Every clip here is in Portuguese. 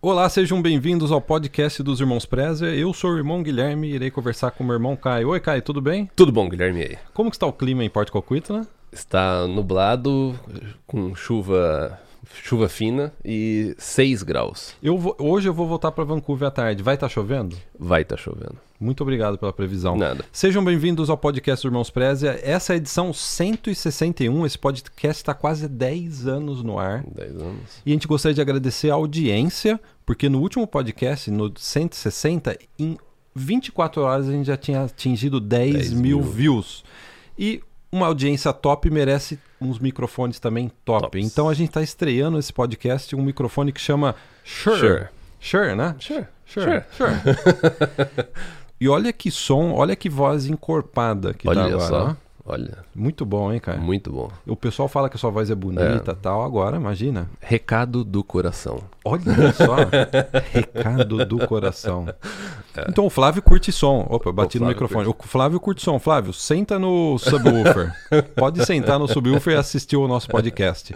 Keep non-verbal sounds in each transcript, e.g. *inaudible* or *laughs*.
Olá, sejam bem-vindos ao podcast dos Irmãos Preza. Eu sou o irmão Guilherme e irei conversar com o meu irmão Caio. Oi, Caio, tudo bem? Tudo bom, Guilherme? E aí? Como que está o clima em Porto Coquito, né? Está nublado, com chuva, chuva fina e 6 graus. Eu vou- hoje eu vou voltar para Vancouver à tarde. Vai estar chovendo? Vai estar chovendo. Muito obrigado pela previsão. Nada. Sejam bem-vindos ao podcast Irmãos Preza. Essa é a edição 161. Esse podcast está quase 10 anos no ar. 10 anos. E a gente gostaria de agradecer a audiência, porque no último podcast, no 160, em 24 horas a gente já tinha atingido 10, 10 mil mil. views. E uma audiência top merece uns microfones também top. Tops. Então a gente está estreando esse podcast um microfone que chama Shure. Sure. Shure, né? Sure. Sure. Sure. *laughs* e olha que som, olha que voz encorpada que Olha tá agora. só. ó. Olha, Muito bom, hein, cara? muito bom. O pessoal fala que a sua voz é bonita e tal. Agora, imagina. Recado do coração. Olha só, *laughs* recado do coração. Então o Flávio curte som. Opa, bati no microfone. O Flávio curte som. Flávio, senta no subwoofer. *laughs* Pode sentar no subwoofer e assistir o nosso podcast.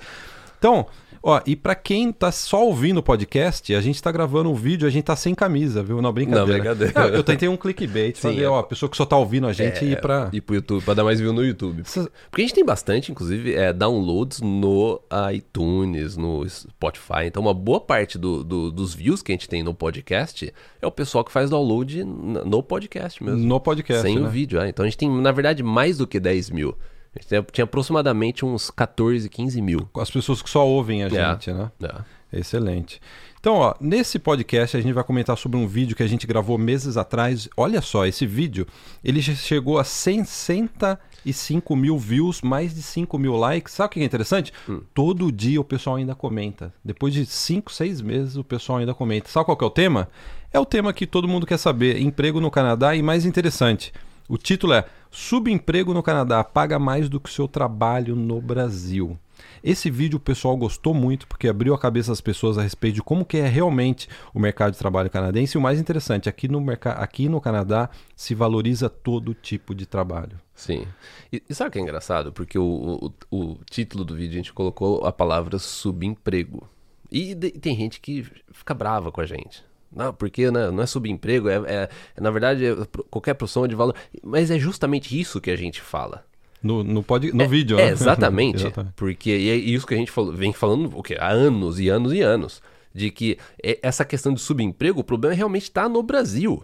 Então, ó, e pra quem tá só ouvindo o podcast, a gente tá gravando um vídeo, a gente tá sem camisa, viu? Não, brincadeira. Não, brincadeira. Não, eu tentei um clickbait, Sim, fazer, é. ó, a pessoa que só tá ouvindo a gente ir pra... Ir pro YouTube, pra dar mais view no YouTube. Porque a gente tem bastante, inclusive, é, downloads no iTunes, no Spotify. Então, uma boa parte do- do- dos views que a gente tem no podcast é o pessoal que faz download no podcast mesmo. No podcast, Sem né? o vídeo. é. Então, a gente tem, na verdade, mais do que 10 mil. A gente tem- tinha aproximadamente uns 14, 15 mil. As pessoas que só ouvem a É. gente, né? É. Excelente. Então, ó, nesse podcast a gente vai comentar sobre um vídeo que a gente gravou meses atrás. Olha só, esse vídeo, ele chegou a 65 mil views, mais de 5 mil likes. Sabe o que é interessante? Todo dia o pessoal ainda comenta. Depois de 5, 6 meses o pessoal ainda comenta. Sabe qual que é o tema? É o tema que todo mundo quer saber. Emprego no Canadá e mais interessante. O título é Subemprego no Canadá paga mais do que o seu trabalho no Brasil. Esse vídeo o pessoal gostou muito porque abriu a cabeça das pessoas a respeito de como que é realmente o mercado de trabalho canadense. E o mais interessante, aqui no, aqui no Canadá se valoriza todo tipo de trabalho. Sim. E, e sabe o que é engraçado? Porque o, o, o título do vídeo a gente colocou a palavra subemprego. E de- tem gente que fica brava com a gente. Não, porque né, não é subemprego, é, é- é, na verdade é qualquer profissão é de valor. Mas é justamente isso que a gente fala. No, no, pod, no é, vídeo, É, né? *laughs* exatamente. Exatamente. Porque e é isso que a gente falou, vem falando o quê? há anos e anos e anos. De que é- essa questão de subemprego, o problema realmente está no Brasil.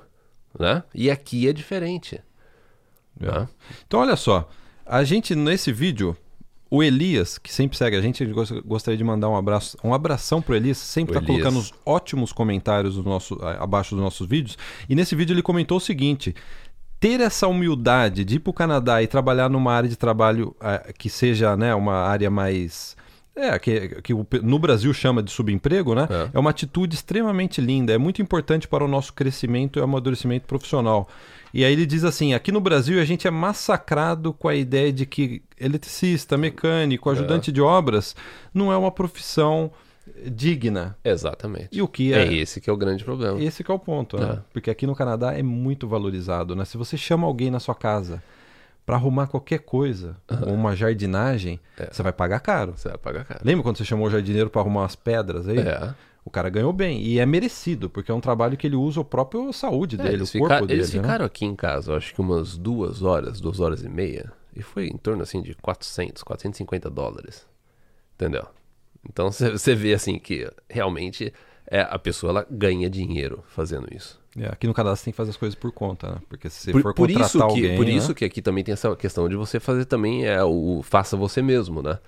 Né? E aqui é diferente. né? Então, olha só. A gente, nesse vídeo, o Elias, que sempre segue a gente, gostaria de mandar um abraço, um abração pro Elias, sempre O tá Elias. colocando os ótimos comentários do nosso, abaixo dos nossos vídeos. E nesse vídeo ele comentou o seguinte: ter essa humildade de ir pro Canadá e trabalhar numa área de trabalho eh, que seja né, uma área mais. É, que, que o no Brasil chama de subemprego, né? É. É uma atitude extremamente linda, é muito importante para o nosso crescimento e amadurecimento profissional. E aí ele diz assim: aqui no Brasil a gente é massacrado com a ideia de que eletricista, mecânico, ajudante de obras não é uma profissão digna. Exatamente. E o que É é, esse que é o grande problema. esse que é o ponto, né? É. Porque aqui no Canadá é muito valorizado, né? Se você chama alguém na sua casa para arrumar qualquer coisa, ou uma jardinagem, É. você vai pagar caro. Você vai pagar caro. Lembra quando você chamou o jardineiro para arrumar as pedras aí? É. O cara ganhou bem e é merecido, porque é um trabalho que ele usa a própria saúde É, dele, o corpo fica- dele. eles né? ficaram aqui em casa, acho que umas duas horas, duas horas e meia. E foi em torno assim de 400, 450 dólares. Entendeu? Então *laughs* você vê assim que realmente é, a pessoa ela ganha dinheiro fazendo isso. É, aqui no Canadá você tem que fazer as coisas por conta, né? Porque se você Por, for por contratar isso que, alguém, por né? isso que aqui também tem essa questão de você fazer também é o faça você mesmo, né?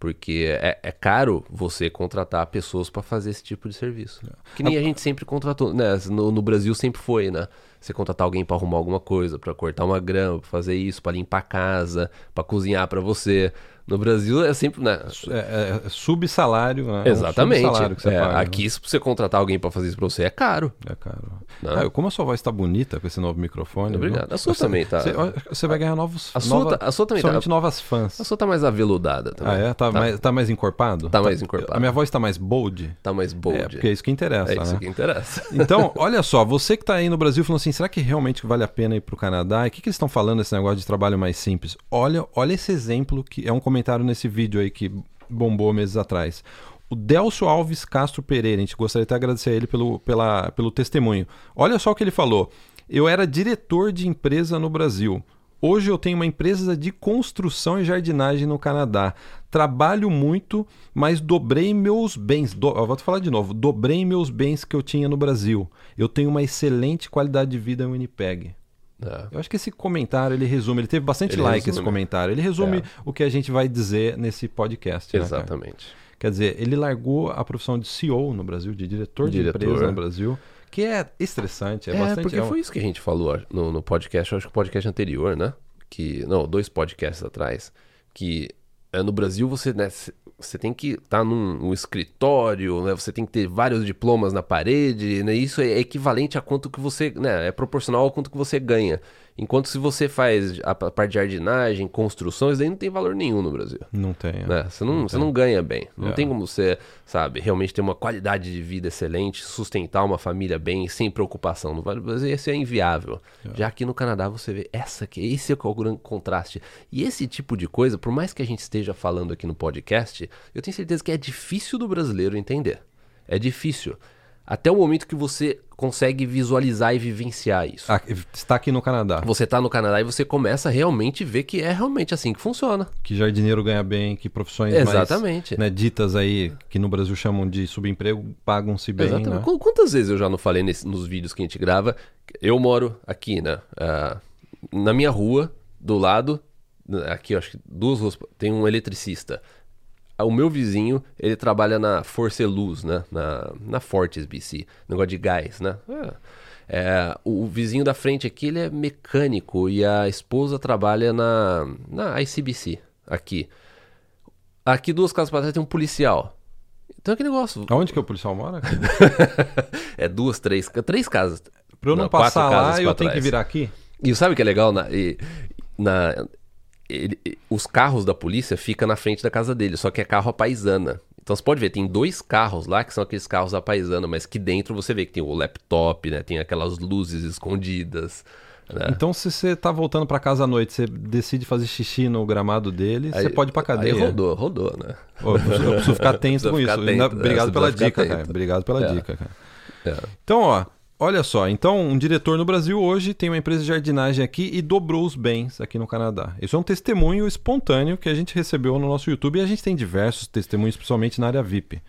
Porque é, é caro você contratar pessoas para fazer esse tipo de serviço. Que nem a gente sempre contratou, né? No, no Brasil sempre foi, né? Você contratar alguém para arrumar alguma coisa, para cortar uma grama, pra fazer isso, para limpar a casa, para cozinhar para você. No Brasil é sempre, né? É, é subsalário, né? É um Exatamente. subsalário que você É, paga, né? aqui, se você contratar alguém para fazer isso para você, é caro. É caro. Né? Ah, como a sua voz tá bonita com esse novo microfone. Obrigado. viu? A sua Você- também tá- Você, você vai ganhar novos. A sua nova- tá- a sua também tá- novas fãs. A sua tá mais aveludada também. Ah, é? Tá, Mais, tá mais encorpado? Tá mais encorpado. A minha voz tá mais bold? Tá mais bold. É, porque é isso que interessa, É isso né? que interessa. *laughs* Então, olha só, você que tá aí no Brasil falando assim, será que realmente vale a pena ir pro Canadá? E o que, que eles estão falando desse negócio de trabalho mais simples? Olha, olha esse exemplo que é um comentário nesse vídeo aí que bombou meses atrás. O Delcio Alves Castro Pereira, a gente gostaria de agradecer a ele pelo, pela, pelo testemunho. Olha só o que ele falou. Eu era diretor de empresa no Brasil. Hoje eu tenho uma empresa de construção e jardinagem no Canadá. Trabalho muito, mas dobrei meus bens. Do, eu vou te falar de novo. Dobrei meus bens que eu tinha no Brasil. Eu tenho uma excelente qualidade de vida em Winnipeg. É. Eu acho que esse comentário ele resume, ele teve bastante ele like resume. esse comentário. Ele resume é. o que a gente vai dizer nesse podcast. Né, Exatamente. Né, Quer dizer, ele largou a profissão de CEO no Brasil, de diretor, diretor. de empresa no Brasil que é estressante, é, é bastante... porque foi isso que a gente falou no, no podcast, acho que o podcast anterior, né? Que, não, dois podcasts atrás, que é, no Brasil você, né, você tem que estar tá num, num, escritório, né? Você tem que ter vários diplomas na parede, né? Isso é equivalente a quanto que você, né? É proporcional ao quanto que você ganha. Enquanto se você faz a parte de jardinagem, construção, isso daí não tem valor nenhum no Brasil. Não tem. É. Né? Você, não, não você não ganha bem. Não é. tem como você, sabe, realmente ter uma qualidade de vida excelente, sustentar uma família bem, sem preocupação. No Brasil isso é inviável. É. Já aqui no Canadá você vê essa aqui, esse é o grande contraste. E esse tipo de coisa, por mais que a gente esteja falando aqui no podcast, eu tenho certeza que é difícil do brasileiro entender. É difícil. Até o momento que você consegue visualizar e vivenciar isso. Ah, está aqui no Canadá. Você está no Canadá e você começa a realmente ver que é realmente assim que funciona. Que jardineiro ganha bem, que profissões Exatamente. mais né, ditas aí, que no Brasil chamam de subemprego, pagam-se bem. Exatamente. Né? Quantas vezes eu já não falei nesse, nos vídeos que a gente grava? Eu moro aqui, né? Uh, na minha rua, do lado, aqui eu acho que duas ruas, tem um eletricista o meu vizinho, ele trabalha na Força Luz, né? Na, na Fortes, BC. Negócio de gás, né? É. É, o vizinho da frente aqui, ele é mecânico e a esposa trabalha na, na ICBC, aqui. Aqui, duas casas para trás, tem um policial. Então, é que negócio... Aonde que o policial mora? *laughs* é duas, três, três casas. Pra eu não, não passar lá, eu tenho que virar aqui? E sabe o que é legal? Na, e, na, ele, os carros da polícia ficam na frente da casa dele, só que é carro a paisana. Então você pode ver, tem dois carros lá que são aqueles carros a paisana, mas que dentro você vê que tem o laptop, né? Tem aquelas luzes escondidas. Né? Então, se você tá voltando para casa à noite, você decide fazer xixi no gramado dele, aí, você pode ir pra cadeia. Aí rodou, rodou, né? eu, preciso, eu preciso ficar *laughs* atento com isso. Atento, Obrigado, pela dica, cara. Obrigado pela é. dica, cara. É. Então, ó, Olha só, então um diretor no Brasil hoje tem uma empresa de jardinagem aqui e dobrou os bens aqui no Canadá. Isso é um testemunho espontâneo que a gente recebeu no nosso YouTube e a gente tem diversos testemunhos, principalmente na área VIP.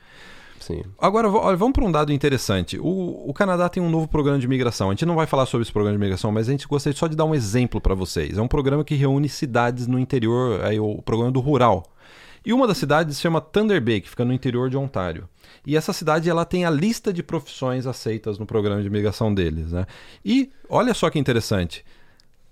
Sim. Agora, olha, vamos para um dado interessante. O, o, Canadá tem um novo programa de imigração. A gente não vai falar sobre esse programa de imigração, mas a gente gostaria só de dar um exemplo para vocês. É um programa que reúne cidades no interior, é o programa do rural. E uma das cidades se chama Thunder Bay, que fica no interior de Ontário. E essa cidade ela tem a lista de profissões aceitas no programa de imigração deles. Né? E olha só que interessante.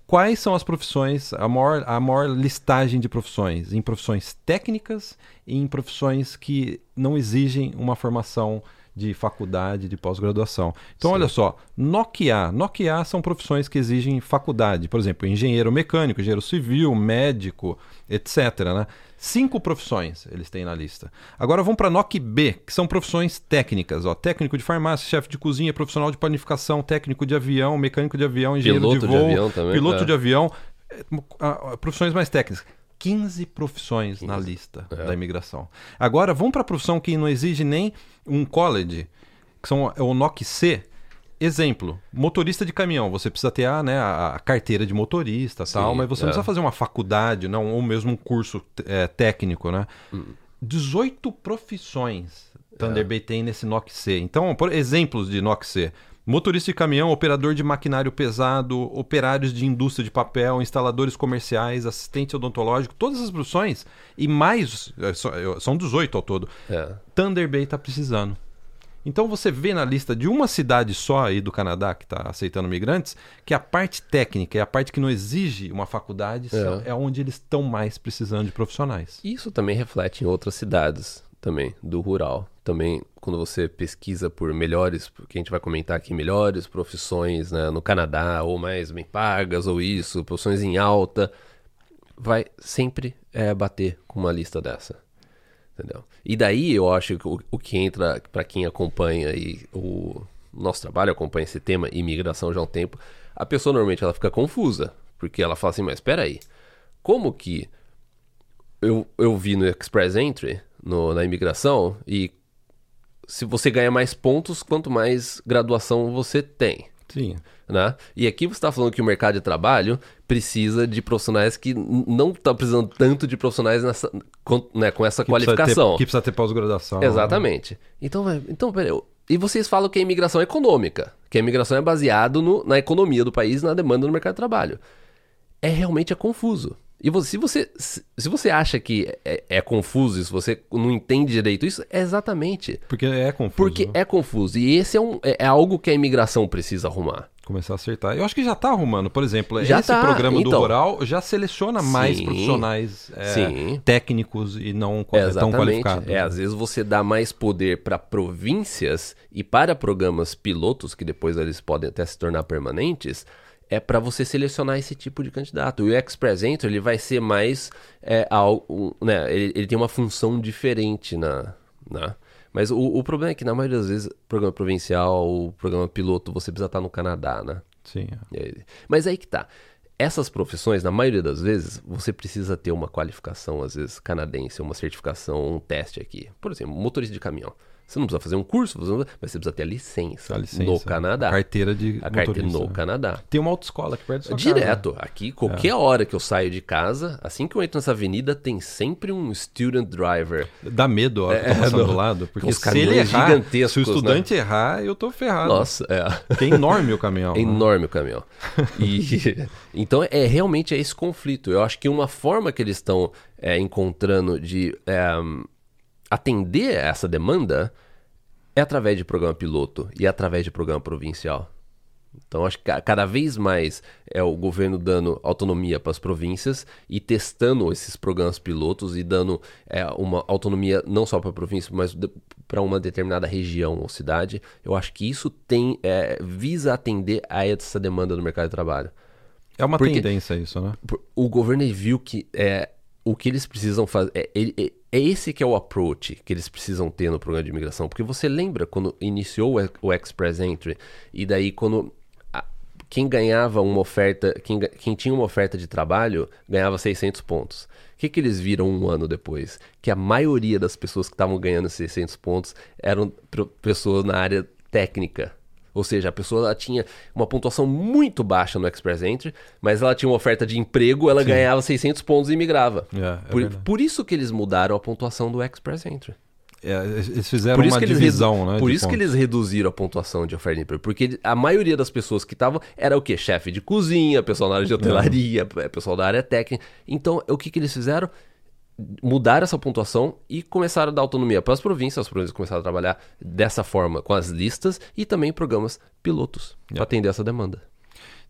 Quais são as profissões, a maior, a maior listagem de profissões? Em profissões técnicas e em profissões que não exigem uma formação de faculdade, de pós-graduação. Então, Sim. olha só, Nokia. Nokia são profissões que exigem faculdade. Por exemplo, engenheiro mecânico, engenheiro civil, médico, etc. Né? Cinco profissões eles têm na lista. Agora vamos para NOC B, que são profissões técnicas. Ó. Técnico de farmácia, chefe de cozinha, profissional de planificação, técnico de avião, mecânico de avião, engenheiro piloto de voo, de avião também, piloto é. de avião. É, profissões mais técnicas. 15 profissões 15. na lista é. da imigração. Agora vamos para a profissão que não exige nem um college, que são é o NOC C, Exemplo, motorista de caminhão, você precisa ter a, né, a carteira de motorista Sim, tal, mas você é. não precisa fazer uma faculdade, não, ou mesmo um curso é, técnico, né? Hum. 18 profissões Thunder Bay é. tem nesse NOC C. Então, por exemplos de NOC C. Motorista de caminhão, operador de maquinário pesado, operários de indústria de papel, instaladores comerciais, assistente odontológico, todas as profissões e mais, é, são 18 ao todo. É. Thunder Bay está precisando. Então você vê na lista de uma cidade só aí do Canadá que está aceitando migrantes que a parte técnica e a parte que não exige uma faculdade é, é onde eles estão mais precisando de profissionais. Isso também reflete em outras cidades também do rural. Também quando você pesquisa por melhores, que a gente vai comentar aqui, melhores profissões né, no Canadá ou mais bem pagas ou isso, profissões em alta, vai sempre é, bater com uma lista dessa. Entendeu? E daí eu acho que o, o que entra para quem acompanha aí o nosso trabalho, acompanha esse tema imigração já há um tempo, a pessoa normalmente ela fica confusa, porque ela fala assim, mas espera aí, como que eu, eu vi no Express Entry, no, na imigração, e se você ganha mais pontos, quanto mais graduação você tem. Sim. Né? E aqui você está falando que o mercado de trabalho precisa de profissionais que não está precisando tanto de profissionais nessa, com, né, com essa Que precisa ter- qualificação. que precisa ter pós-graduação. Exatamente. Então, vai- então peraí, e vocês falam que a imigração é econômica, que a imigração é baseada no- na economia do país e na demanda do mercado de trabalho. É realmente é confuso. E você- se, você, se você acha que é, é confuso, se você não entende direito isso, é exatamente. Porque é confuso. Porque né? é confuso. E esse é, um, é, é algo que a imigração precisa arrumar. Começar a acertar. Eu acho que já tá arrumando. Por exemplo, Já esse tá, programa do então. Rural já seleciona mais Sim. profissionais é, técnicos e não tão qualificados. É, às vezes você dá mais poder para províncias e para programas pilotos, que depois eles podem até se tornar permanentes, é para você selecionar esse tipo de candidato. E o Express Entry ele vai ser mais é, algo, né, ele, ele tem uma função diferente na, na mas o, o problema é que na maioria das vezes programa provincial, o programa piloto, você precisa estar no Canadá, né? Sim. É, Mas aí que tá. Essas profissões, na maioria das vezes, você precisa ter uma qualificação, às vezes, canadense, uma certificação, um teste aqui. Por exemplo, motorista de caminhão. Você não precisa fazer um curso, mas você precisa ter a licença, A licença, no Canadá. a carteira de A carteira motorista. no Canadá. Tem uma autoescola aqui perto sua casa. Direto. Aqui, qualquer hora que eu saio de casa, assim que eu entro nessa avenida, tem sempre um student driver. Dá medo a hora que eu tô É, passando não. do lado. Porque Uns se ele errar, gigantescos, se o estudante errar, eu tô ferrado. Nossa, é. Porque é enorme o caminhão. É *laughs* né? enorme o caminhão. *laughs* E, então, é realmente é esse conflito. Eu acho que uma forma que eles estão é, encontrando de é, atender essa demanda é através de programa piloto e através de programa provincial. Então, acho que ca- cada vez mais é o governo dando autonomia para as províncias e testando esses programas pilotos e dando é, uma autonomia não só para a província, mas para uma determinada região ou cidade. Eu acho que isso tem é, visa atender a essa demanda do mercado de trabalho. É uma Porque- tendência isso, né? O governo viu que é, o que eles precisam fazer. É, é- é esse que é o approach que eles precisam ter no programa de imigração. Porque você lembra quando iniciou o, Express Entry, e daí quando quem ganhava uma oferta, quem, quem tinha uma oferta de trabalho, ganhava 600 pontos. O que, que eles viram um ano depois? Que a maioria das pessoas que estavam ganhando 600 pontos eram pessoas na área técnica. Ou seja, a pessoa ela tinha uma pontuação muito baixa no Express Entry, mas ela tinha uma oferta de emprego, ela ganhava 600 pontos e migrava. É, é por, por isso que eles mudaram a pontuação do Express Entry. É, eles fizeram Por isso uma que eles, divisão, redu- né? por isso que pontos. eles reduziram a pontuação de oferta de emprego. Porque a maioria das pessoas que estavam era o quê? Chefe de cozinha, pessoal na área de hotelaria, é, pessoal da área técnica. Então, o que, que eles fizeram? Mudaram essa pontuação e começaram a dar autonomia para as províncias. As províncias começaram a trabalhar dessa forma com as listas e também programas pilotos para atender essa demanda.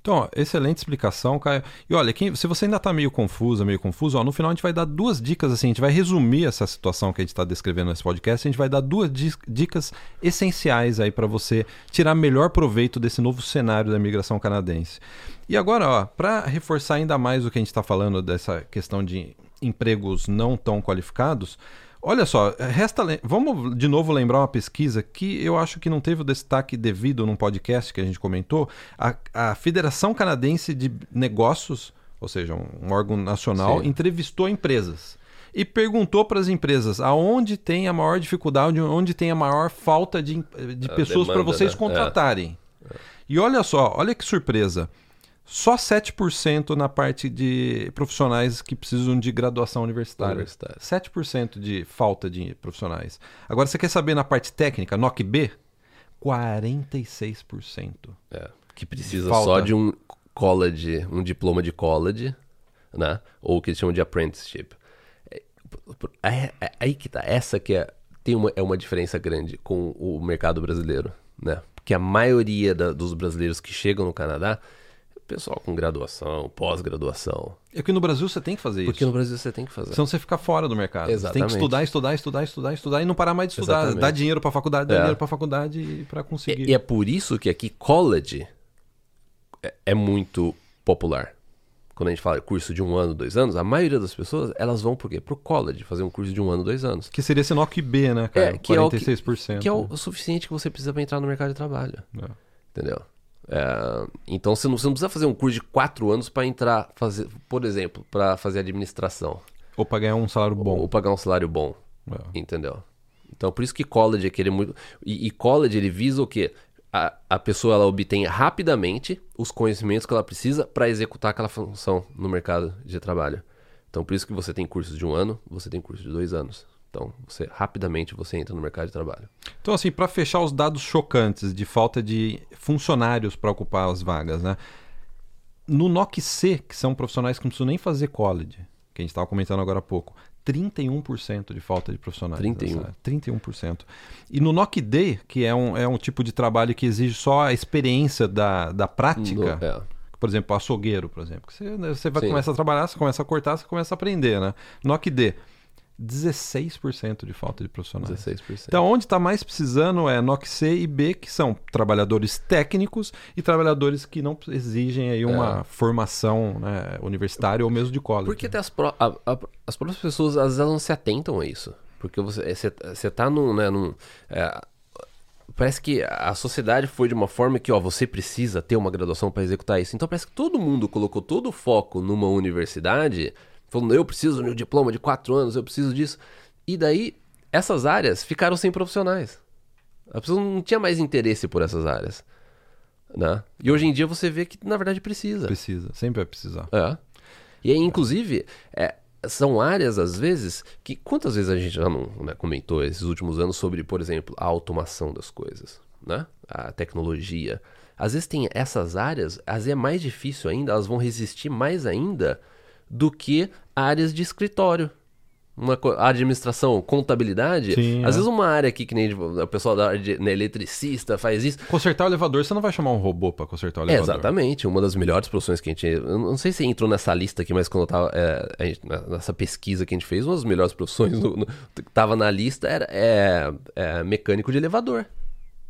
Então, ó, excelente explicação, Caio. E olha, quem- se você ainda está meio confusa, meio confuso, ó, no final a gente vai dar duas dicas assim, a gente vai resumir essa situação que a gente está descrevendo nesse podcast, a gente vai dar duas dicas essenciais aí para você tirar melhor proveito desse novo cenário da imigração canadense. E agora, ó, para reforçar ainda mais o que a gente está falando dessa questão de empregos não tão qualificados, Olha só, resta vamos de novo lembrar uma pesquisa que eu acho que não teve o destaque devido num podcast que a gente comentou. A, a Federação Canadense de Negócios, ou seja, um, órgão nacional, Sim. entrevistou empresas e perguntou para as empresas aonde tem a maior dificuldade, onde tem a maior falta de, de pessoas para vocês né? contratarem. E olha só, olha que surpresa. Só 7% na parte de profissionais que precisam de graduação universitária. Universitária. 7% de falta de profissionais. Agora, você quer saber na parte técnica, NOC B? 46%. É, que precisa Falta. só de um college, um diploma de college, né? Ou o que eles chamam de apprenticeship. É, é- é- aí que tá. Essa que é, tem uma, é uma diferença grande com o mercado brasileiro, né? Porque a maioria da- dos brasileiros que chegam no Canadá é pessoal com graduação, pós-graduação. É que no Brasil você tem que fazer Porque isso. no Brasil você tem que fazer. Senão você fica fora do mercado. Você tem que Exatamente. estudar, estudar, estudar, estudar, estudar e não parar mais de estudar. Exatamente. Dar dinheiro para faculdade, dar É. dinheiro para faculdade para conseguir. E, e é por isso que aqui college é, é muito popular. Quando a gente fala curso de um ano, dois anos, a maioria das pessoas elas vão por quê? Pro college, fazer um curso de um ano, dois anos. Que seria esse NOC B, né, cara? É, que é o que- 46%. Que é o, o suficiente que você precisa para entrar no mercado de trabalho. É. Entendeu? É, então você não, você não precisa fazer um curso de quatro anos para entrar, fazer, por exemplo, para fazer administração Ou para ganhar um salário bom. ou pagar um salário bom. É. Entendeu? Então, por isso que college é muito. E, e college ele visa o quê? A, a pessoa ela obtém rapidamente os conhecimentos que ela precisa para executar aquela função no mercado de trabalho. Então, por isso que você tem cursos de um ano, você tem cursos de dois anos. Então, você rapidamente você entra no mercado de trabalho. Então, assim, para fechar os dados chocantes de falta de funcionários para ocupar as vagas, né? No NOC C, que são profissionais que não precisam nem fazer college, que a gente estava comentando agora há pouco, 31% de falta de profissionais. 31. Nessa, 31%. E no NOC D, que é um, é um tipo de trabalho que exige só a experiência da, da prática. No, é. Por exemplo, açougueiro, por exemplo. Você, né, você vai Sim. começar a trabalhar, você começa a cortar, você começa a aprender, né? NOC D, 16% de falta de profissionais. 16%. Então, onde está mais precisando é NOC C e B, que são trabalhadores técnicos e trabalhadores que não exigem aí uma formação né, universitária ou mesmo de college. Porque até as, pró- a- a- as próprias pessoas, às vezes, elas não se atentam a isso. Porque você, você, você tá num. Né, num é, parece que a sociedade foi de uma forma que, ó, você precisa ter uma graduação para executar isso. Então parece que todo mundo colocou todo o foco numa universidade, falando, eu preciso de um diploma de quatro anos, eu preciso disso. E daí, essas áreas ficaram sem profissionais. A pessoa não tinha mais interesse por essas áreas. Né? E hoje em dia você vê que, na verdade, precisa. Precisa, sempre vai precisar. É. E aí, inclusive, é, são áreas, às vezes, que quantas vezes a gente já não né, comentou esses últimos anos sobre, por exemplo, a automação das coisas, né? A tecnologia. Às vezes tem essas áreas, às vezes é mais difícil ainda, elas vão resistir mais ainda do que áreas de escritório. Uma administração, contabilidade. Sim, às é. vezes uma área aqui que nem o pessoal da área de né, eletricista faz isso. Consertar o elevador, você não vai chamar um robô para consertar o É, elevador. exatamente, uma das melhores profissões que a gente. Eu não sei se entrou nessa lista aqui, mas quando eu tava. é, gente- nessa pesquisa que a gente fez, uma das melhores profissões no, no- que tava na lista era é, é mecânico de elevador.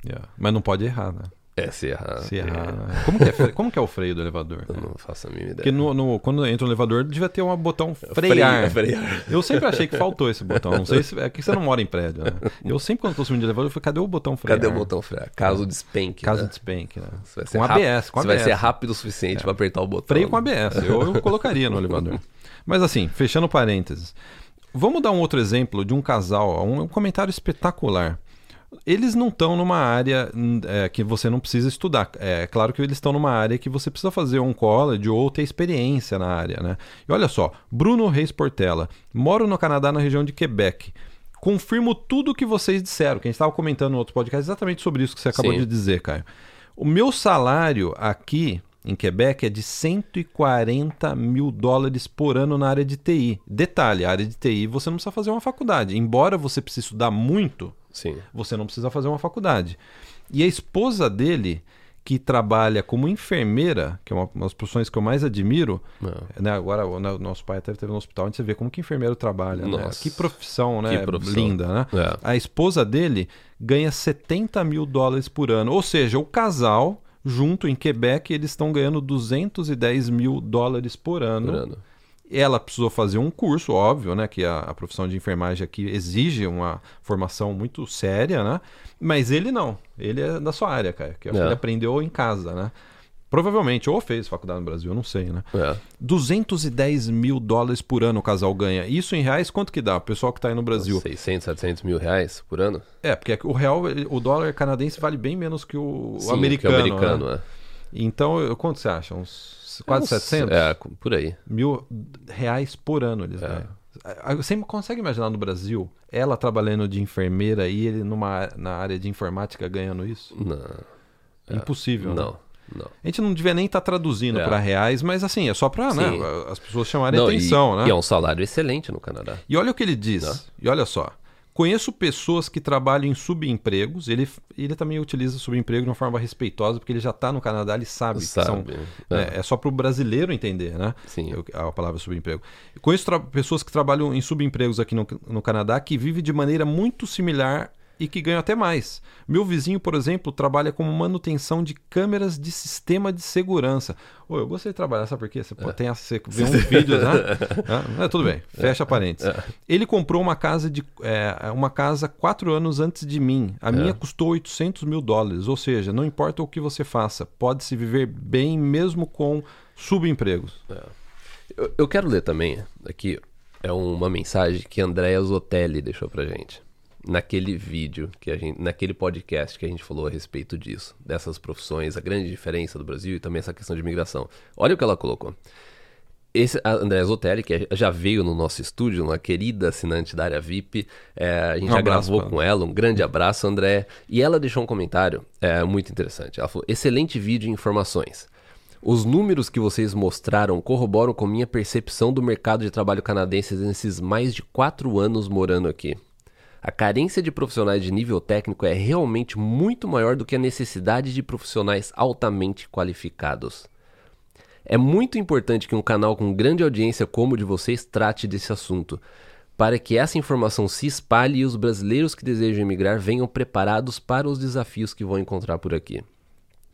Yeah. Mas não pode errar, né? É, se errar. Se é, errar. né? *laughs* Como, que é, como que é o freio do elevador? Eu não faço a mínima ideia. Porque no, no- quando entra no elevador, devia ter um botão frear. Freio- frear. Eu sempre achei que faltou esse botão. Não sei se. É que você não mora em prédio, né? Eu sempre, quando tô subindo de elevador, eu falei, cadê o botão frear? Cadê o botão frear? Caso despenque. Caso né? despenque, né? Você vai ser Com rápido- ABS, com Você vai ser rápido o suficiente pra apertar o botão. Freio com ABS. Eu, eu colocaria no elevador. Mas assim, fechando parênteses. Vamos dar um outro exemplo de um casal, um, um comentário espetacular. Eles não estão numa área hum, é, que você não precisa estudar. É claro que eles estão numa área que você precisa fazer um college ou ter experiência na área, né? E olha só, Bruno Reis Portela. Moro no Canadá, na região de Quebec. Confirmo tudo o que vocês disseram, que a gente estava comentando no outro podcast exatamente sobre isso que você acabou Sim. de dizer, Caio. O meu salário aqui em Quebec é de 140 mil dólares por ano na área de TI. Detalhe, a área de TI você não precisa fazer uma faculdade. Embora você precise estudar muito, Sim. você não precisa fazer uma faculdade. E a esposa dele, que trabalha como enfermeira, que é uma, uma das profissões que eu mais admiro, Não. né, agora o né, o nosso pai até teve no hospital, onde você vê como que enfermeiro trabalha. né? Que profissão, né? Que profissão. Linda, né? É. A esposa dele ganha 70 mil dólares por ano. Ou seja, o casal, junto em Quebec, eles estão ganhando 210 mil dólares por ano. Por ano. Ela precisou fazer um curso, óbvio, né? Que a, a profissão de enfermagem aqui exige uma formação muito séria, né? Mas ele não. Ele é da sua área, cara. Que É. ele aprendeu em casa, né? Provavelmente, ou fez faculdade no Brasil, eu não sei, né? É. 210 mil dólares por ano o casal ganha. Isso em reais, quanto que dá? O pessoal que tá aí no Brasil. 600, 700 mil reais por ano? É, porque o real, o dólar canadense vale bem menos que o, o Sim, americano. que é americano, né? é. Então, quanto você acha? Uns quase Uns- 700? É, por aí. Mil reais por ano eles É. ganham. Você consegue imaginar no Brasil, ela trabalhando de enfermeira e ele numa, na área de informática ganhando isso? Não. É impossível, né? Não, não. A gente não devia nem estar traduzindo É. para reais, mas assim, é só para né, as pessoas chamarem Não, atenção, e, né? e é um salário excelente no Canadá. E olha o que ele diz. Né? E olha só. Conheço pessoas que trabalham em subempregos. Ele, ele também utiliza subemprego de uma forma respeitosa, porque ele já está no Canadá, ele sabe, que Sabe, são. é. né, é só para o brasileiro entender, né? Sim. A palavra subemprego. Conheço pessoas que trabalham em subempregos aqui no, no Canadá que vivem de maneira muito similar e que ganham até mais. Meu vizinho, por exemplo, trabalha como manutenção de câmeras de sistema de segurança. Ô, eu gostaria de trabalhar, sabe por quê? Você, pô, tem a, você vê *laughs* uns vídeos, né? Ah, é, tudo bem, fecha parênteses. Ele comprou uma casa de é, uma casa quatro anos antes de mim. A minha custou 800 mil dólares. Ou seja, não importa o que você faça, pode-se viver bem mesmo com subempregos. Eu, eu quero ler também aqui, é uma mensagem que Andrea Zotelli deixou pra gente. Naquele vídeo, que a gente, naquele podcast que a gente falou a respeito disso, dessas profissões, a grande diferença do Brasil e também essa questão de imigração. Olha o que ela colocou. Esse, a André Zotelli, que já veio no nosso estúdio, uma querida assinante da área VIP, é, a gente um já abraço, gravou com ela, um grande abraço, André. E ela deixou um comentário é, muito interessante. Ela falou: excelente vídeo e informações. Os números que vocês mostraram corroboram com minha percepção do mercado de trabalho canadense nesses mais de quatro anos morando aqui. A carência de profissionais de nível técnico é realmente muito maior do que a necessidade de profissionais altamente qualificados. É muito importante que um canal com grande audiência como o de vocês trate desse assunto, para que essa informação se espalhe e os brasileiros que desejam emigrar venham preparados para os desafios que vão encontrar por aqui.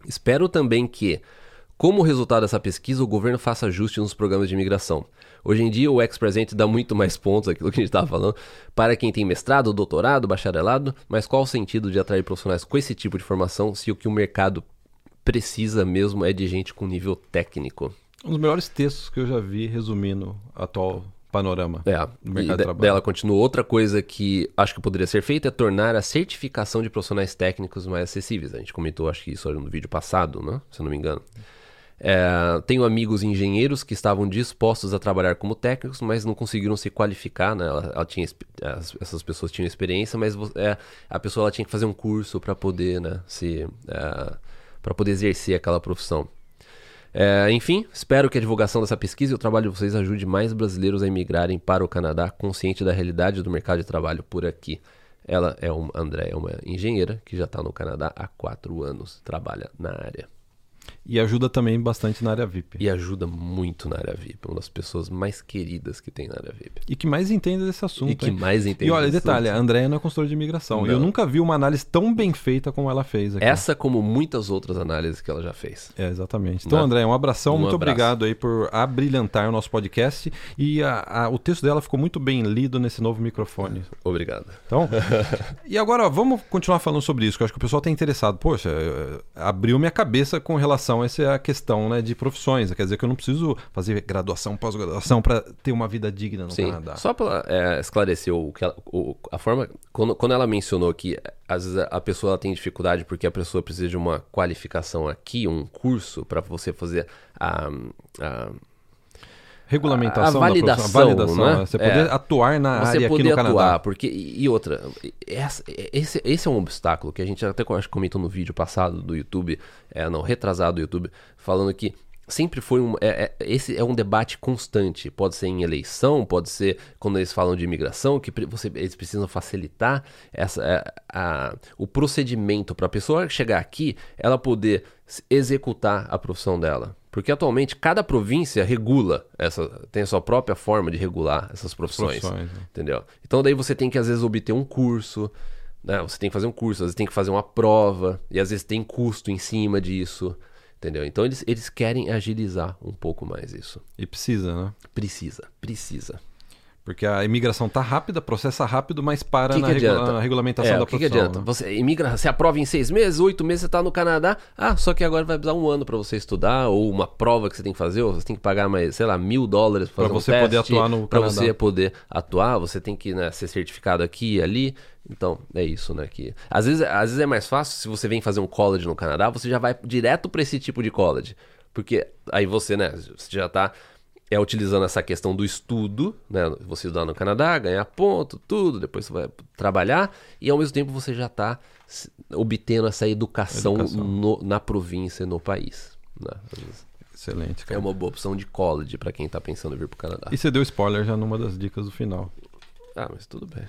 Espero também que, como resultado dessa pesquisa, o governo faça ajustes nos programas de imigração. Hoje em dia, o ex-presente dá muito mais pontos, aquilo que a gente estava falando, para quem tem mestrado, doutorado, bacharelado, mas qual o sentido de atrair profissionais com esse tipo de formação se o que o mercado precisa mesmo é de gente com nível técnico? Um dos melhores textos que eu já vi resumindo o atual panorama é, do mercado de trabalho. Dela continua. Outra coisa que acho que poderia ser feita é tornar a certificação de profissionais técnicos mais acessíveis. A gente comentou, acho que isso no vídeo passado, né? se eu não me engano. É, tenho amigos engenheiros que estavam dispostos a trabalhar como técnicos, mas não conseguiram se qualificar. Né? Ela, ela tinha, essas pessoas tinham experiência, mas é, a pessoa ela tinha que fazer um curso para poder, né, se, é, para poder exercer aquela profissão. É, enfim, espero que a divulgação dessa pesquisa e o trabalho de vocês ajude mais brasileiros a emigrarem para o Canadá, consciente da realidade do mercado de trabalho por aqui. Ela é uma, André é uma engenheira que já está no Canadá há quatro anos, trabalha na área. E ajuda também bastante na área VIP. E ajuda muito na área VIP. Uma das pessoas mais queridas que tem na área VIP. E que mais entende desse assunto. E que hein? mais entende E olha, detalhe, assunto. a Andréia não é consultora de imigração. E eu nunca vi uma análise tão bem feita como ela fez aqui. Essa como muitas outras análises que ela já fez. É, exatamente. Então, André, um abração. Um muito abraço. obrigado aí por abrilhantar o nosso podcast. E a, a, o texto dela ficou muito bem lido nesse novo microfone. *laughs* Obrigado. Então, *laughs* e agora, ó, vamos continuar falando sobre isso, que eu acho que o pessoal está interessado. Poxa, abriu minha cabeça com relação a essa questão né, de profissões. Quer dizer que eu não preciso fazer graduação, pós-graduação para ter uma vida digna no Sim. Canadá. Só para é, esclarecer o que ela, o, a forma. Quando, quando ela mencionou que às vezes a pessoa tem dificuldade porque a pessoa precisa de uma qualificação aqui, um curso para você fazer a, a regulamentação a validação, da validação né? Você poder é, atuar na área aqui no atuar, Canadá. Porque, e outra, esse, esse é um obstáculo que a gente até comentou no vídeo passado do YouTube, é, não, retrasado do YouTube, falando que sempre foi um. É, é, esse é um debate constante. Pode ser em eleição, pode ser quando eles falam de imigração, que você, eles precisam facilitar essa, é, a, o procedimento para a pessoa chegar aqui, ela poder executar a profissão dela. Porque atualmente cada província regula essa, tem a sua própria forma de regular essas profissões, profissões né? entendeu? Então daí você tem que às vezes obter um curso, né? Você tem que fazer um curso, às vezes tem que fazer uma prova e às vezes tem custo em cima disso, entendeu? Então eles, eles querem agilizar um pouco mais isso. E precisa, né? Precisa, precisa. Porque a imigração tá rápida, processa rápido, mas para que na, que regula na, regulamentação é, da que profissão. O que adianta? Né? Você imigra, você aprova em seis meses, oito meses, você está no Canadá. Ah, só que agora vai precisar um ano para você estudar, ou uma prova que você tem que fazer, ou você tem que pagar mais, sei lá, mil dólares para fazer você um poder atuar no Para você poder atuar, você tem que né, ser certificado aqui e ali. Então, é isso, né? Que, às, vezes, às vezes é mais fácil, se você vem fazer um college no Canadá, você já vai direto para esse tipo de college. Porque aí você, né, você já está é utilizando essa questão do estudo, né? Você estudar no Canadá, ganhar ponto, tudo, depois você vai trabalhar e ao mesmo tempo você já está obtendo essa educação, educação. No, na província, no país. Né? Excelente. Cara. É uma boa opção de college para quem está pensando em vir para o Canadá. E você deu spoiler já numa das dicas do final. Ah, mas tudo bem.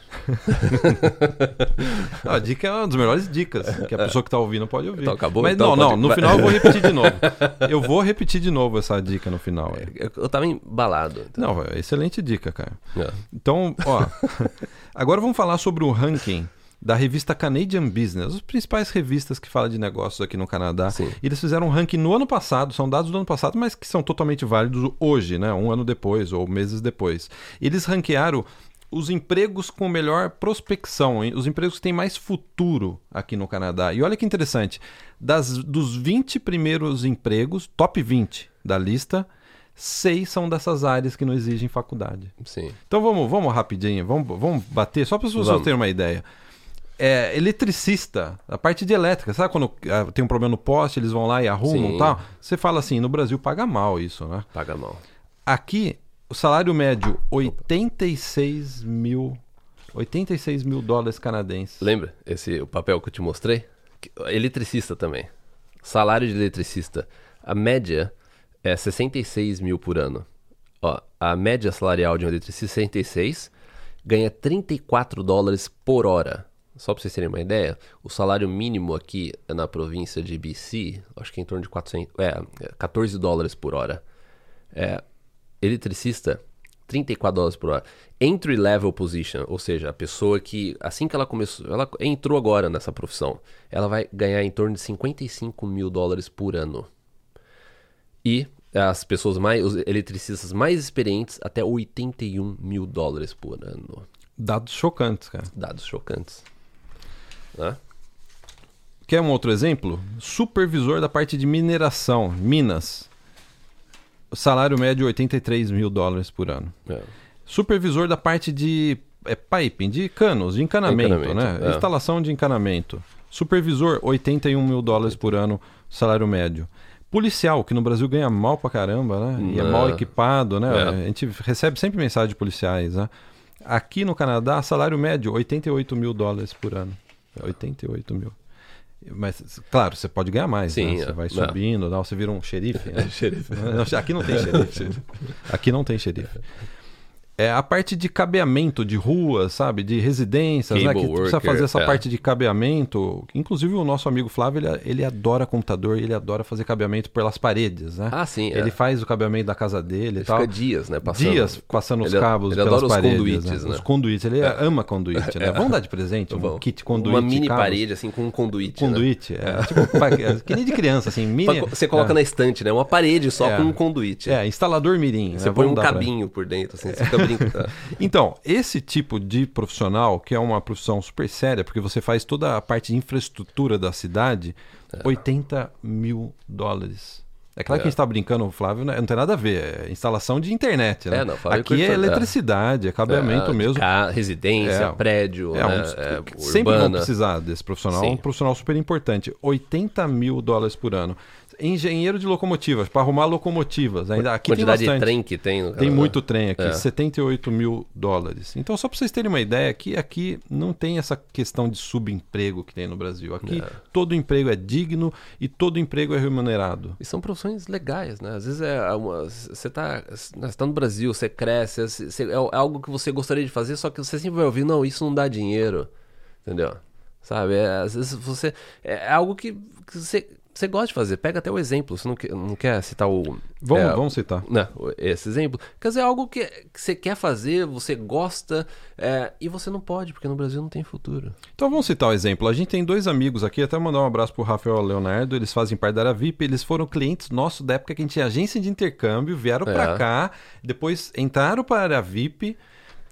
*laughs* a dica é uma das melhores dicas que a pessoa que está ouvindo pode ouvir. Então acabou. Mas então, não, pode... não, no final eu vou repetir de novo. *laughs* Eu vou repetir de novo essa dica no final. É, eu, tava embalado. Então. Não, é excelente dica, cara. É. Então, ó, *laughs* agora vamos falar sobre o ranking da revista Canadian Business, as principais revistas que falam de negócios aqui no Canadá. Sim. E eles fizeram um ranking no ano passado, são dados do ano passado, mas que são totalmente válidos hoje, né? Um ano depois ou meses depois. Eles ranquearam os empregos com melhor prospecção, os empregos que têm mais futuro aqui no Canadá. E olha que interessante, das, dos 20 primeiros empregos, top 20 da lista, seis são dessas áreas que não exigem faculdade. Sim. Então vamos, vamos rapidinho, vamos, vamos bater, só para as pessoas terem uma ideia. é, eletricista, a parte de elétrica. Sabe quando ah, tem um problema no poste, eles vão lá e arrumam Sim. e tal? Você fala assim, no Brasil paga mal isso, né? Paga mal. Aqui, o salário médio, 86 mil... 86 mil dólares canadenses. Lembra esse o papel que eu te mostrei? Eletricista também. Salário de eletricista. A média é 66 mil por ano. Ó, a média salarial de um eletricista é 66, ganha 34 dólares por hora. Só para vocês terem uma ideia, o salário mínimo aqui na província de BC, acho que é em torno de 400, é, é 14 dólares por hora. É, eletricista, 34 dólares por hora. Entry level position, ou seja, a pessoa que assim que ela começou, ela entrou agora nessa profissão, ela vai ganhar em torno de 55 mil dólares por ano. E as pessoas mais, os eletricistas mais experientes, até 81 mil dólares por ano. Dados chocantes, cara. Dados chocantes. Né? Quer um outro exemplo? Supervisor da parte de mineração, Minas. Salário médio 83 mil dólares por ano. É. Supervisor da parte de é, piping, de canos, de encanamento, Encanamento, né? é. Instalação de encanamento. Supervisor, 81 mil dólares por ano, salário médio. Policial, que no Brasil ganha mal pra caramba, né? E é Não. mal equipado, né? É. A gente recebe sempre mensagem de policiais, né? Aqui no Canadá, salário médio, 88 mil dólares por ano. 88 mil. Mas, claro, você pode ganhar mais, Sim, né? Você vai É. subindo, não, você vira um xerife, né? *laughs* *laughs* Xerife. Aqui não tem xerife. Aqui não tem xerife. É a parte de cabeamento de ruas, sabe? De residências, né? Cable Que precisa worker, fazer essa é. parte de cabeamento. Inclusive o nosso amigo Flávio, ele, ele adora computador e ele adora fazer cabeamento pelas paredes, né? Ah, sim. é. Ele faz o cabeamento da casa dele e Ele tal. fica dias, né? Passando. Dias passando os Ele- cabos ele pelas adora os paredes, conduítes, né? Os conduítes, ele ama conduíte, né? *laughs* Vamos dar de presente um kit conduíte. Uma mini cabos. parede, assim, com um conduíte. né? Conduíte, é. *laughs* Tipo, que nem de criança, assim, mini... Você coloca é. na estante, né? Uma parede só É. com um conduíte. É, instalador mirim. Você né? põe um cabinho por dentro, assim, você *laughs* fica brincando. *laughs* Então, esse tipo de profissional, que é uma profissão super séria, porque você faz toda a parte de infraestrutura da cidade, 80 mil dólares. É claro que a gente está brincando, Flávio, né? não tem nada a ver. É instalação de internet, né? É, não, Aqui é é. eletricidade, é cabeamento É, mesmo. ca- residência, É. prédio, É, né? um- é, sempre vão precisar desse profissional, Sim. um profissional super importante. 80 mil dólares por ano. Engenheiro de locomotivas, para arrumar locomotivas. Ainda aqui tem Quantidade de bastante. trem que tem. no Tem muito trem aqui, É. 78 mil dólares. Então, só para vocês terem uma ideia, que aqui não tem essa questão de subemprego que tem no Brasil. Aqui É. todo emprego é digno e todo emprego é remunerado. E são profissões legais, né? Às vezes é uma, você tá, você tá no Brasil, você cresce, você- você- é algo que você gostaria de fazer, só que você sempre vai ouvir, não, isso não dá dinheiro, entendeu? Sabe? É, às vezes você é algo que, que você, você gosta de fazer. Pega até o exemplo, você não, quer- não quer citar o Vamos, é, vamos citar. né, esse exemplo. Quer dizer, é algo que, que você quer fazer, você gosta, é, e você não pode, porque no Brasil não tem futuro. Então vamos citar o exemplo. A gente tem dois amigos aqui, até mandar um abraço pro Rafael e Leonardo. Eles fazem parte da Aravip, eles foram clientes nossos da época que a gente tinha agência de intercâmbio, vieram É. pra cá, depois entraram para a Aravip.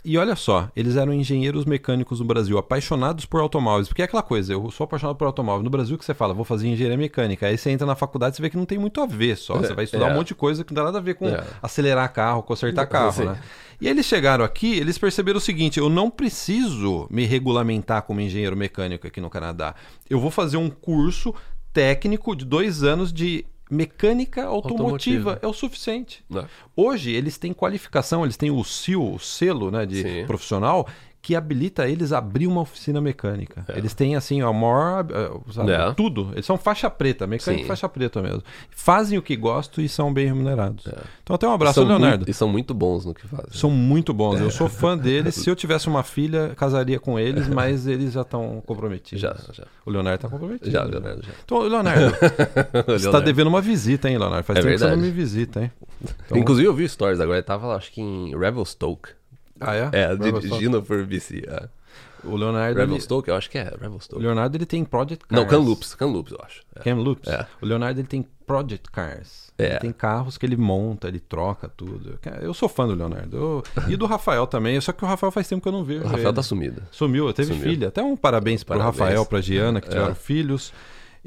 E olha só, eles eram engenheiros mecânicos no Brasil, apaixonados por automóveis. Porque é aquela coisa, eu sou apaixonado por automóvel. No Brasil que você fala, vou fazer engenharia mecânica. Aí você entra na faculdade e vê que não tem muito a ver só. Você vai estudar É. um monte de coisa que não dá nada a ver com É. acelerar carro, consertar carro, Sim. né? E eles chegaram aqui, eles perceberam o seguinte: eu não preciso me regulamentar como engenheiro mecânico aqui no Canadá. Eu vou fazer um curso técnico de dois anos de mecânica automotiva. Automotiva. É o suficiente. Né? Hoje eles têm qualificação, eles têm o SIL, o selo né, de Sim. profissional, que habilita eles a abrir uma oficina mecânica. Eles têm assim, a maior. eh, sabe, É. Tudo. Eles são faixa preta, mecânico Sim. faixa preta mesmo. Fazem o que gostam e são bem remunerados. Então até um abraço Leonardo. Muito, e são muito bons no que fazem. São muito bons. Eu sou fã deles. *laughs* Se eu tivesse uma filha, casaria com eles, mas eles já estão comprometidos. Já, já. O Leonardo está comprometido. Já, Leonardo, já. Então, Leonardo, *laughs* você está Leonardo. devendo uma visita, hein, Leonardo? Faz É tempo que você não verdade. me visita, hein? *laughs* Então- Inclusive eu vi stories agora, ele tava lá, acho que em Revelstoke. Ah, é? É, dirigindo por BC. É. O Leonardo. Ele... Revelstoke, eu acho que é, O. Leonardo ele tem Project Cars. Não, Kamloops, Kamloops, eu acho. É. Kamloops. É. O Leonardo ele tem Project Cars. É. Ele tem carros que ele monta, ele troca tudo. Eu sou fã do Leonardo. Eu- E do Rafael também. Só que o Rafael faz tempo que eu não vejo. O Rafael ele. tá sumido. Sumiu, teve Sumiu. filha. Até um parabéns, pro Parabéns. Rafael, pra Giana, que É. tiveram filhos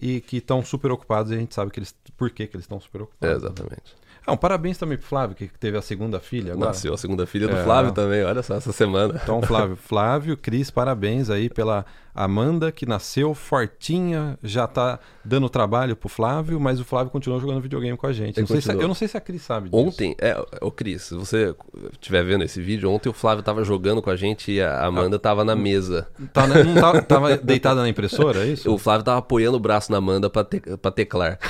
e que estão super ocupados e a gente sabe que eles, por que, que eles estão super É, ocupados. exatamente. Ah, um parabéns também pro Flávio, que teve a segunda filha agora. Nasceu a segunda filha do É. Flávio também, olha só, essa semana. Então, Flávio, Flávio, Cris, parabéns aí pela Amanda, que nasceu fortinha, já tá dando trabalho pro Flávio, mas o Flávio continua jogando videogame com a gente. Não se- eu não sei se a Cris sabe disso. Ontem, é, ô Cris, se você estiver vendo esse vídeo, ontem o Flávio tava jogando com a gente e a Amanda tava na mesa. Tá, né? Não tá- tava deitada na impressora, é isso? *laughs* O Flávio tava apoiando o braço na Amanda pra, te, pra teclar. *laughs*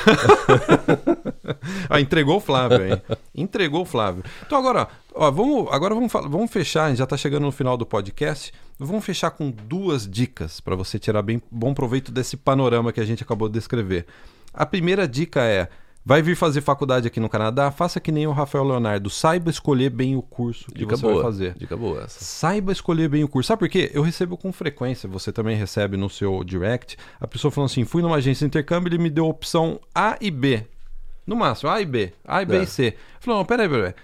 Ah, entregou o Flávio, hein? Entregou o Flávio. Então agora, ó, vamos, agora vamos, vamos fechar, a gente já tá chegando no final do podcast. Vamos fechar com duas dicas para você tirar bem bom proveito desse panorama que a gente acabou de descrever. A primeira dica é: vai vir fazer faculdade aqui no Canadá? Faça que nem o Rafael Leonardo, saiba escolher bem o curso que Dica você boa. vai fazer. Dica boa essa. Saiba escolher bem o curso. Sabe por quê? Eu recebo com frequência, você também recebe no seu direct, a pessoa falando assim: fui numa agência de intercâmbio, ele me deu a opção A e B. No máximo, A e B. A e B É. e C. Falou, não, peraí, peraí.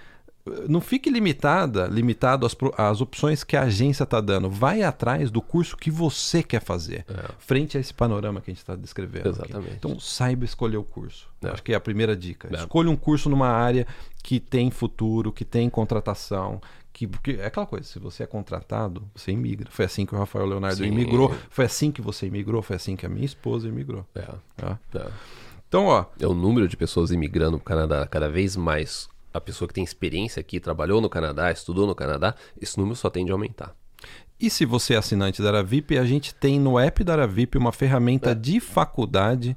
Não fique limitada, limitado às, às opções que a agência está dando. Vai atrás do curso que você quer fazer, frente a esse panorama que a gente está descrevendo. aqui. Exatamente. Então, saiba escolher o curso. É. Acho que é a primeira dica. É. Escolha um curso numa área que tem futuro, que tem contratação. Que, porque é aquela coisa, se você é contratado, você imigra. Foi assim que o Rafael Leonardo Sim. imigrou, foi assim que você imigrou, foi assim que a minha esposa imigrou. É, tá? é. Então, ó, É o número de pessoas imigrando para o Canadá cada vez mais. A pessoa que tem experiência aqui, trabalhou no Canadá, estudou no Canadá, esse número só tende a aumentar. E se você é assinante da Aravip, a gente tem no app da Aravip uma ferramenta de faculdade.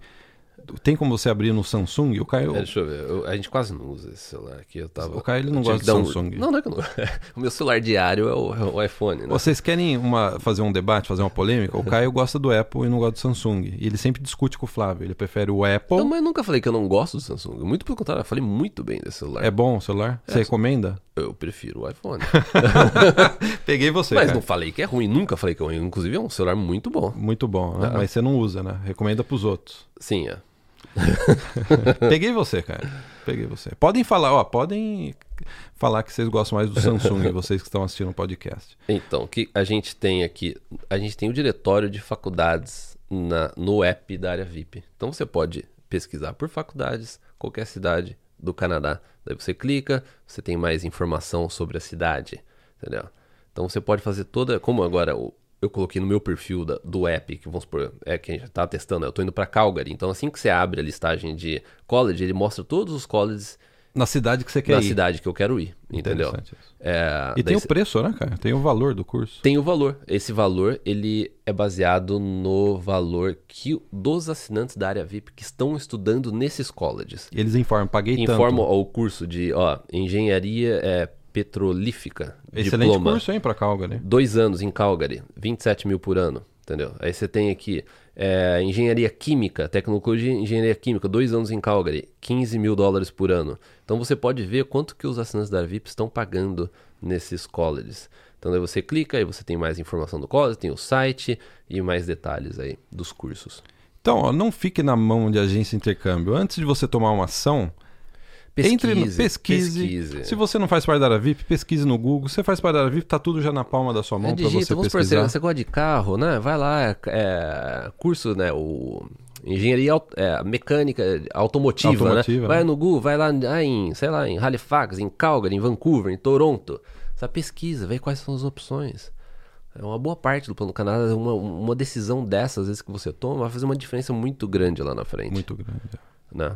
Tem como você abrir no Samsung? O Caio, É, deixa eu ver, eu- a gente quase não usa esse celular aqui. Eu tava, O Caio, ele não gosta de Samsung. Não, não é que eu não. *laughs* o meu celular diário é o, é o iPhone, né? vocês querem uma, fazer um debate, fazer uma polêmica? O Caio gosta do Apple e não gosta do Samsung. E ele sempre discute com o Flávio. Ele prefere o Apple. Não, mas eu nunca falei que eu não gosto do Samsung. Muito pelo contrário, eu falei muito bem desse celular. É bom o celular? Você recomenda? Eu prefiro o iPhone. *laughs* Peguei você. mas cara. não falei que é ruim, nunca falei que é ruim. Inclusive é um celular muito bom. Muito bom, né? Ah. Mas você não usa, né? Recomenda pros outros. Sim, é. *laughs* Peguei você, cara. Peguei você. Podem falar, ó, podem falar que vocês gostam mais do Samsung, *laughs* vocês que estão assistindo o podcast. Então, o que a gente tem aqui? A gente tem o diretório de faculdades na, no app da área VIP. Então você pode pesquisar por faculdades, qualquer cidade do Canadá. Daí você clica, você tem mais informação sobre a cidade, entendeu? Então você pode fazer toda. Como agora o- eu coloquei no meu perfil da- do app, que vamos supor, é que a gente tá testando, eu tô indo para Calgary. Então assim que você abre a listagem de college, ele mostra todos os colleges Na cidade que você quer da ir. cidade que eu quero ir, entendeu? Interessante isso. É, E tem o preço, né, cara? Tem o valor do curso. tem o valor. Esse valor, ele é baseado no valor que dos assinantes da área VIP que estão estudando nesses colleges. Eles informam, paguei Informam tanto. ó, o curso de, ó, engenharia é, petrolífica, Excelente diploma, curso, hein, pra Calgary. dois anos em Calgary, 27 mil por ano, entendeu? Aí você tem aqui é, engenharia química, tecnologia e engenharia química, dois anos em Calgary, 15 mil dólares por ano. Então você pode ver quanto que os assinantes da VIP estão pagando nesses colleges. Então daí você clica, aí você tem mais informação do college, tem o site e mais detalhes aí dos cursos. Então, ó, não fique na mão de agência de intercâmbio. Antes de você tomar uma ação, Pesquise, entre no pesquise. pesquise. Se você não faz parte da área VIP, pesquise no Google. Se você faz parte da área VIP, tá tudo já na palma da sua mão É, para você vamos supor, você, pesquisar. você gosta de carro, né? Vai lá, é, é, curso, né? O engenharia é, mecânica automotiva, Automotiva, né? Vai né? no Google, vai lá ah, em, sei lá, em Halifax, em Calgary, em Vancouver, em Toronto. Essa pesquisa, vê quais são as opções. É uma boa parte do plano Canadá, uma, uma decisão dessas, às vezes, que você toma, vai fazer uma diferença muito grande lá na frente. Muito grande. Né?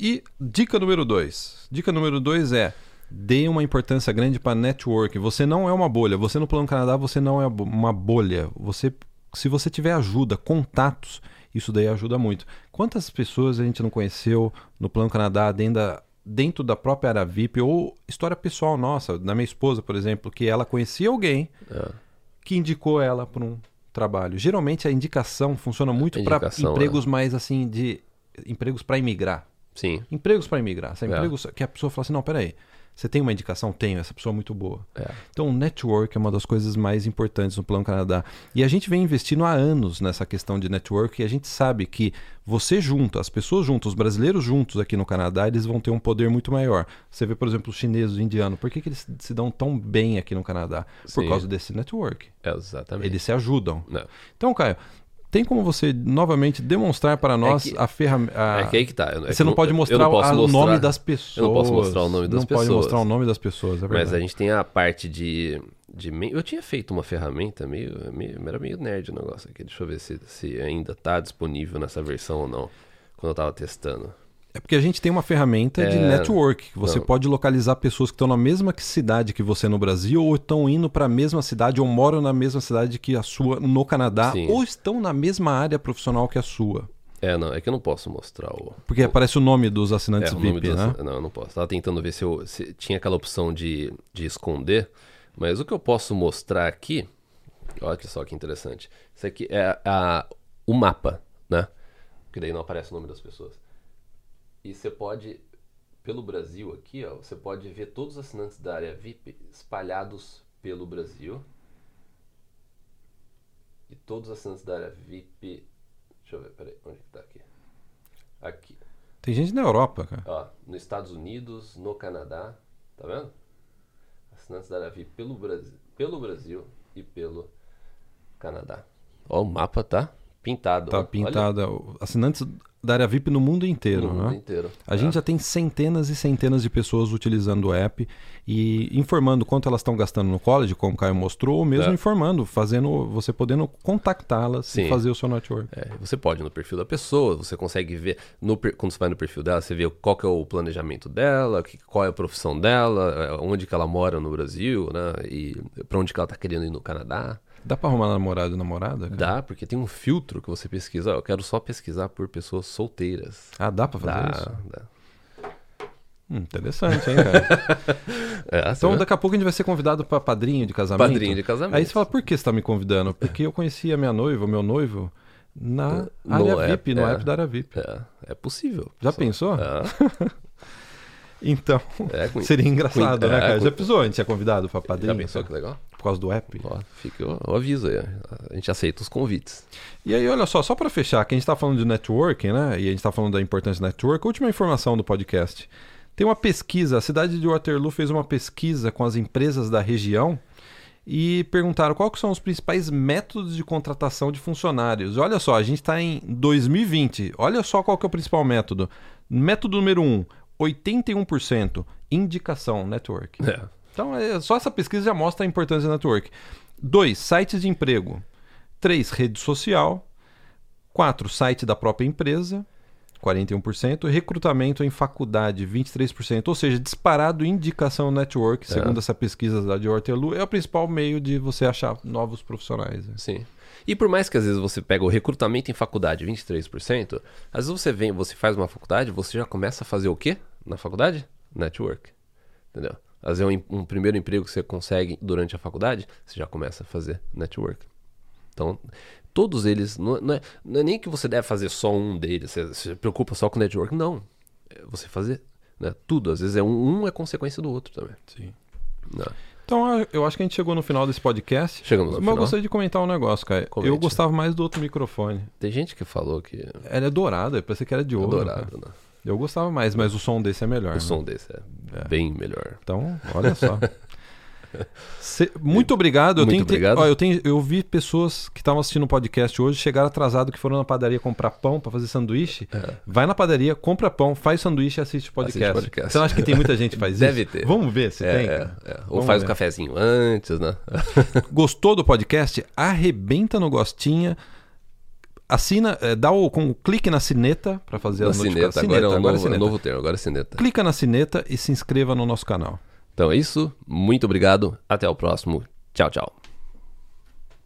E dica número dois. Dica número dois é dê uma importância grande para network. Você não é uma bolha. Você no Plano Canadá, você não é uma bolha. Você, se você tiver ajuda, contatos, isso daí ajuda muito. Quantas pessoas a gente não conheceu no Plano Canadá dentro da, dentro da própria área VIP ou história pessoal nossa, da minha esposa, por exemplo, que ela conhecia alguém É. que indicou ela para um trabalho. Geralmente a indicação funciona muito para empregos mais assim de empregos para imigrar. Sim. Empregos para imigrar. É. Empregos que a pessoa fala assim: não, peraí, você tem uma indicação? Tenho, essa pessoa é muito boa. É. Então, o network é uma das coisas mais importantes no Plano Canadá. E a gente vem investindo há anos nessa questão de network e a gente sabe que você junto, as pessoas juntas, os brasileiros juntos aqui no Canadá, eles vão ter um poder muito maior. Você vê, por exemplo, os chineses, os indianos. Por que, que eles se dão tão bem aqui no Canadá? Por Sim. causa desse network. Exatamente. Eles se ajudam. Não. Então, Caio, Tem como você novamente demonstrar para nós que- a ferramenta. É que aí que tá. é Você que não pode mostrar não a- o mostrar- nome das pessoas. eu não posso mostrar o nome das não pode pessoas. mostrar o nome das pessoas, é Mas a gente tem a parte de. de eu tinha feito uma ferramenta meio, meio. Era meio nerd o negócio aqui. Deixa eu ver se, se ainda tá disponível nessa versão ou não. Quando eu tava testando. É porque a gente tem uma ferramenta de É, network. que Você não. pode localizar pessoas que estão na mesma cidade que você no Brasil, ou estão indo para a mesma cidade, ou moram na mesma cidade que a sua no Canadá, Sim. ou estão na mesma área profissional que a sua. É, não, é que eu não posso mostrar o. Porque o, aparece o nome dos assinantes é, VIP, do- né? Não, eu não posso. Tava tentando ver se, eu, se tinha aquela opção de, de esconder. Mas o que eu posso mostrar aqui. Olha só que interessante. Isso aqui é a, o mapa, né? Porque daí não aparece o nome das pessoas. E você pode, pelo Brasil aqui, ó, você pode ver todos os assinantes da área VIP espalhados pelo Brasil. E todos os assinantes da área VIP. Deixa eu ver, peraí, onde que tá aqui? Aqui. Tem gente na Europa, cara. Ó, nos Estados Unidos, no Canadá, tá vendo? Assinantes da área VIP pelo Brasil, pelo Brasil e pelo Canadá. Ó, o mapa tá pintado. Tá. Olha, pintada. Assinantes da área VIP no mundo inteiro, no mundo né? inteiro. A gente já tem centenas e centenas de pessoas utilizando o app e informando quanto elas estão gastando no college, como o Caio mostrou, ou mesmo É. informando, fazendo você podendo contactá-las e fazer o seu network. É, você pode ir no perfil da pessoa, você consegue ver, no quando você vai no perfil dela, você vê qual é o planejamento dela, qual é a profissão dela, é, onde que ela mora no Brasil, né? E pra onde que ela tá querendo ir no Canadá. Dá pra arrumar namorado e namorada? cara? Dá, porque tem um filtro que você pesquisa. Eu quero só pesquisar por pessoas solteiras. Ah, dá pra fazer Dá, isso? dá. Hum, interessante, hein, cara? *laughs* É, então daqui a pouco a gente vai ser convidado pra padrinho de casamento. Padrinho de casamento. Aí você fala, por que você tá me convidando? Porque eu conheci a minha noiva, o meu noivo, na No área app, VIP, no é. app da área VIP. É, é possível. Já Só- pensou? É, *laughs* Então, é, com- seria engraçado, né, é, cara? Já pensou a gente ser convidado pra Já padrinho? pensou que legal? Por causa do app? Ó, fica o, aviso aí. A gente aceita os convites. E aí, olha só, só para fechar, que a gente está falando de networking, né? E a gente está falando da importância do network. Última informação do podcast. Tem uma pesquisa, a cidade de Waterloo fez uma pesquisa com as empresas da região e perguntaram quais são os principais métodos de contratação de funcionários. Olha só, a gente está em 2020. Olha só qual que é o principal método. Método número 1, um, 81%, indicação, network. É. Então, é, só essa pesquisa já mostra a importância do network. 2. Sites de emprego. 3. Rede social. 4. Site da própria empresa. 41%. Recrutamento em faculdade, 23%. Ou seja, disparado indicação network, É. segundo essa pesquisa da de Waterloo, é o principal meio de você achar novos profissionais. né? Sim. E por mais que às vezes você pega o recrutamento em faculdade 23%, às vezes você vem, você faz uma faculdade, você já começa a fazer o quê na faculdade? Network. Entendeu? Às vezes é um, um primeiro emprego que você consegue durante a faculdade, você já começa a fazer network. Então, todos eles, não, não é, não é nem que você deve fazer só um deles, você se preocupa só com network, não. É você fazer né, tudo, às vezes é um, um é consequência do outro também. Sim. Né? Então, eu acho que a gente chegou no final desse podcast. Chegamos no Mas eu final. gostaria de comentar um negócio, cara. Comente. Eu gostava mais do outro microfone. Tem gente que falou que é Ele é dourado, eu pensei que era de ouro. dourado, cara. né? Eu gostava mais, mas o som desse é melhor. O né? som desse é, É. bem melhor. Então, olha só. *laughs* Cê- muito obrigado. Eu Muito tenho, obrigado. Ó, eu, tenho, eu vi pessoas que estavam assistindo o podcast hoje, chegaram atrasado, que foram na padaria comprar pão para fazer sanduíche. Vai na padaria, compra pão, faz sanduíche e assiste o podcast. É. Assiste podcast. Você não acha que tem muita gente que faz *laughs* Deve isso? ter. Vamos ver se É, tem. é, é. Ou Vamos faz o cafezinho antes, né? *laughs* Gostou do podcast? Arrebenta no gostinha. Assina, é, dá o com, clique na sineta para fazer Na a notificação. sineta, agora é um agora novo, sineta. novo termo, agora é sineta. Clica na sineta e se inscreva no nosso canal. Então é isso, muito obrigado, até o próximo. Tchau, tchau.